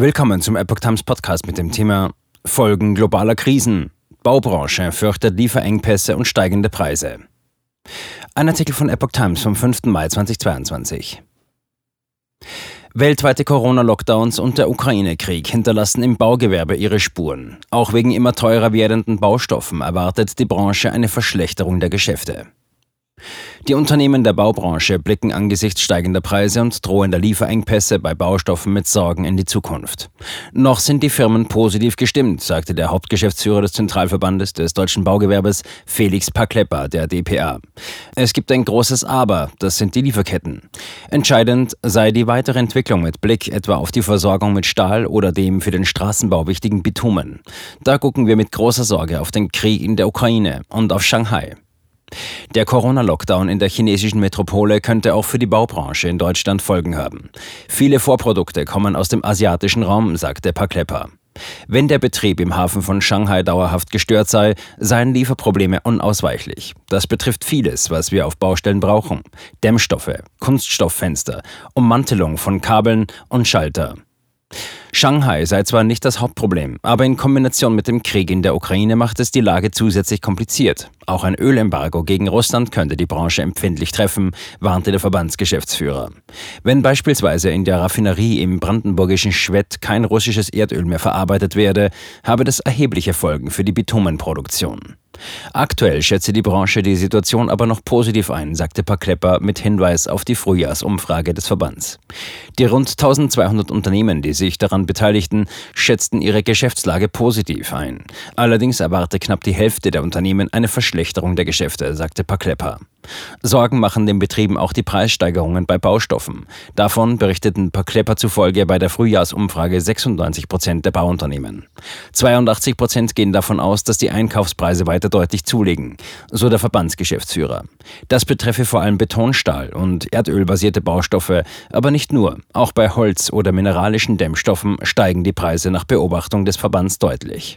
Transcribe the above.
Willkommen zum Epoch Times Podcast mit dem Thema Folgen globaler Krisen. Baubranche fürchtet Lieferengpässe und steigende Preise. Ein Artikel von Epoch Times vom 5. Mai 2022. Weltweite Corona-Lockdowns und der Ukraine-Krieg hinterlassen im Baugewerbe ihre Spuren. Auch wegen immer teurer werdenden Baustoffen erwartet die Branche eine Verschlechterung der Geschäfte. Die Unternehmen der Baubranche blicken angesichts steigender Preise und drohender Lieferengpässe bei Baustoffen mit Sorgen in die Zukunft. Noch sind die Firmen positiv gestimmt, sagte der Hauptgeschäftsführer des Zentralverbandes des deutschen Baugewerbes, Felix Paklepper, der DPA. Es gibt ein großes Aber, das sind die Lieferketten. Entscheidend sei die weitere Entwicklung mit Blick etwa auf die Versorgung mit Stahl oder dem für den Straßenbau wichtigen Bitumen. Da gucken wir mit großer Sorge auf den Krieg in der Ukraine und auf Shanghai. Der Corona-Lockdown in der chinesischen Metropole könnte auch für die Baubranche in Deutschland Folgen haben. Viele Vorprodukte kommen aus dem asiatischen Raum, sagte Paklepper. Wenn der Betrieb im Hafen von Shanghai dauerhaft gestört sei, seien Lieferprobleme unausweichlich. Das betrifft vieles, was wir auf Baustellen brauchen. Dämmstoffe, Kunststofffenster, Ummantelung von Kabeln und Schalter. Shanghai sei zwar nicht das Hauptproblem, aber in Kombination mit dem Krieg in der Ukraine macht es die Lage zusätzlich kompliziert. Auch ein Ölembargo gegen Russland könnte die Branche empfindlich treffen, warnte der Verbandsgeschäftsführer. Wenn beispielsweise in der Raffinerie im brandenburgischen Schwedt kein russisches Erdöl mehr verarbeitet werde, habe das erhebliche Folgen für die Bitumenproduktion. Aktuell schätze die Branche die Situation aber noch positiv ein, sagte Paklepper mit Hinweis auf die Frühjahrsumfrage des Verbands. Die rund 1200 Unternehmen, die sich daran beteiligten, schätzten ihre Geschäftslage positiv ein. Allerdings erwarte knapp die Hälfte der Unternehmen eine Verschlechterung der Geschäfte, sagte Paklepper. Sorgen machen den Betrieben auch die Preissteigerungen bei Baustoffen. Davon berichteten Per Klepper zufolge bei der Frühjahrsumfrage 96 Prozent der Bauunternehmen. 82 Prozent gehen davon aus, dass die Einkaufspreise weiter deutlich zulegen, so der Verbandsgeschäftsführer. Das betreffe vor allem Betonstahl und erdölbasierte Baustoffe, aber nicht nur. Auch bei Holz oder mineralischen Dämmstoffen steigen die Preise nach Beobachtung des Verbands deutlich.